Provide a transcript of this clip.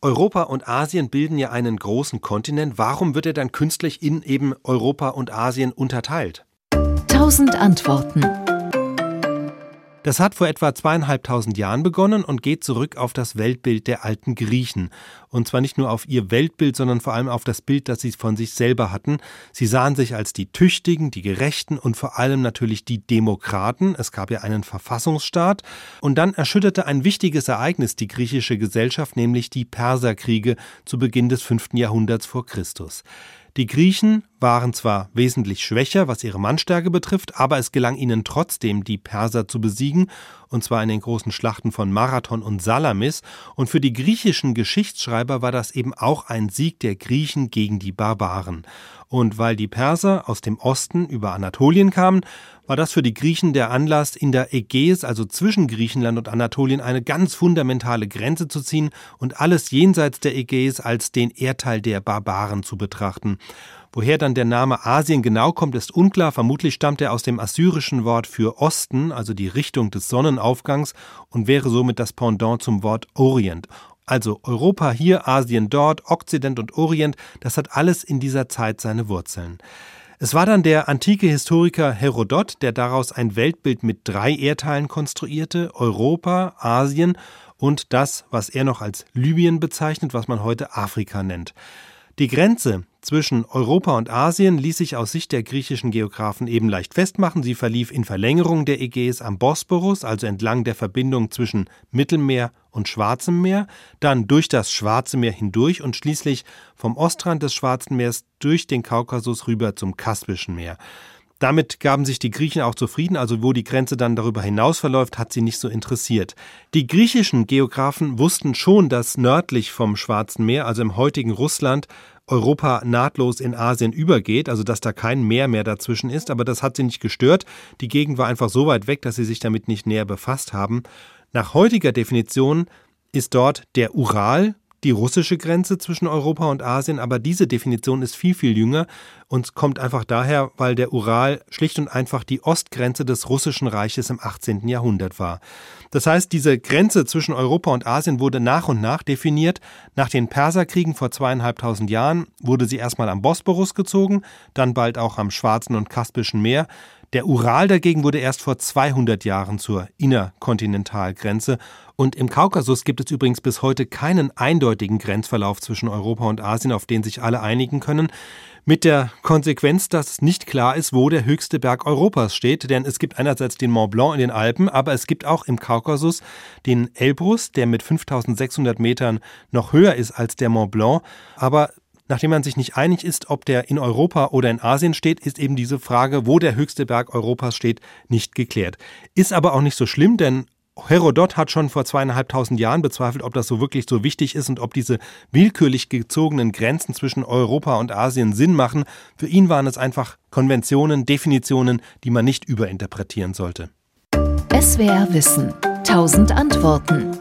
Europa und Asien bilden ja einen großen Kontinent. Warum wird er dann künstlich in eben Europa und Asien unterteilt? Tausend Antworten. Das hat vor etwa zweieinhalbtausend Jahren begonnen und geht zurück auf das Weltbild der alten Griechen. Und zwar nicht nur auf ihr Weltbild, sondern vor allem auf das Bild, das sie von sich selber hatten. Sie sahen sich als die Tüchtigen, die Gerechten und vor allem natürlich die Demokraten. Es gab ja einen Verfassungsstaat. Und dann erschütterte ein wichtiges Ereignis die griechische Gesellschaft, nämlich die Perserkriege zu Beginn des fünften Jahrhunderts vor Christus. Die Griechen waren zwar wesentlich schwächer, was ihre Mannstärke betrifft, aber es gelang ihnen trotzdem, die Perser zu besiegen, und zwar in den großen Schlachten von Marathon und Salamis, und für die griechischen Geschichtsschreiber war das eben auch ein Sieg der Griechen gegen die Barbaren. Und weil die Perser aus dem Osten über Anatolien kamen, war das für die Griechen der Anlass, in der Ägäis, also zwischen Griechenland und Anatolien, eine ganz fundamentale Grenze zu ziehen und alles jenseits der Ägäis als den Erdteil der Barbaren zu betrachten. Woher dann der Name Asien genau kommt, ist unklar. Vermutlich stammt er aus dem assyrischen Wort für Osten, also die Richtung des Sonnenaufgangs, und wäre somit das Pendant zum Wort Orient. Also Europa hier, Asien dort, Okzident und Orient, das hat alles in dieser Zeit seine Wurzeln. Es war dann der antike Historiker Herodot, der daraus ein Weltbild mit drei Erdteilen konstruierte, Europa, Asien und das, was er noch als Libyen bezeichnet, was man heute Afrika nennt. Die Grenze zwischen Europa und Asien ließ sich aus Sicht der griechischen Geographen eben leicht festmachen. Sie verlief in Verlängerung der Ägäis am Bosporus, also entlang der Verbindung zwischen Mittelmeer und Schwarzem Meer, dann durch das Schwarze Meer hindurch und schließlich vom Ostrand des Schwarzen Meers durch den Kaukasus rüber zum Kaspischen Meer. Damit gaben sich die Griechen auch zufrieden, also wo die Grenze dann darüber hinaus verläuft, hat sie nicht so interessiert. Die griechischen Geographen wussten schon, dass nördlich vom Schwarzen Meer, also im heutigen Russland, Europa nahtlos in Asien übergeht, also dass da kein Meer mehr dazwischen ist, aber das hat sie nicht gestört. Die Gegend war einfach so weit weg, dass sie sich damit nicht näher befasst haben. Nach heutiger Definition ist dort der Ural, die russische Grenze zwischen Europa und Asien, aber diese Definition ist viel, viel jünger und kommt einfach daher, weil der Ural schlicht und einfach die Ostgrenze des russischen Reiches im 18. Jahrhundert war. Das heißt, diese Grenze zwischen Europa und Asien wurde nach und nach definiert. Nach den Perserkriegen vor zweieinhalbtausend Jahren wurde sie erstmal am Bosporus gezogen, dann bald auch am Schwarzen und Kaspischen Meer. Der Ural dagegen wurde erst vor 200 Jahren zur Innerkontinentalgrenze und im Kaukasus gibt es übrigens bis heute keinen eindeutigen Grenzverlauf zwischen Europa und Asien, auf den sich alle einigen können. Mit der Konsequenz, dass nicht klar ist, wo der höchste Berg Europas steht, denn es gibt einerseits den Mont Blanc in den Alpen, aber es gibt auch im Kaukasus den Elbrus, der mit 5600 Metern noch höher ist als der Mont Blanc, aber Nachdem man sich nicht einig ist, ob der in Europa oder in Asien steht, ist eben diese Frage, wo der höchste Berg Europas steht, nicht geklärt. Ist aber auch nicht so schlimm, denn Herodot hat schon vor zweieinhalbtausend Jahren bezweifelt, ob das so wirklich so wichtig ist und ob diese willkürlich gezogenen Grenzen zwischen Europa und Asien Sinn machen. Für ihn waren es einfach Konventionen, Definitionen, die man nicht überinterpretieren sollte. SWR Wissen. Tausend Antworten.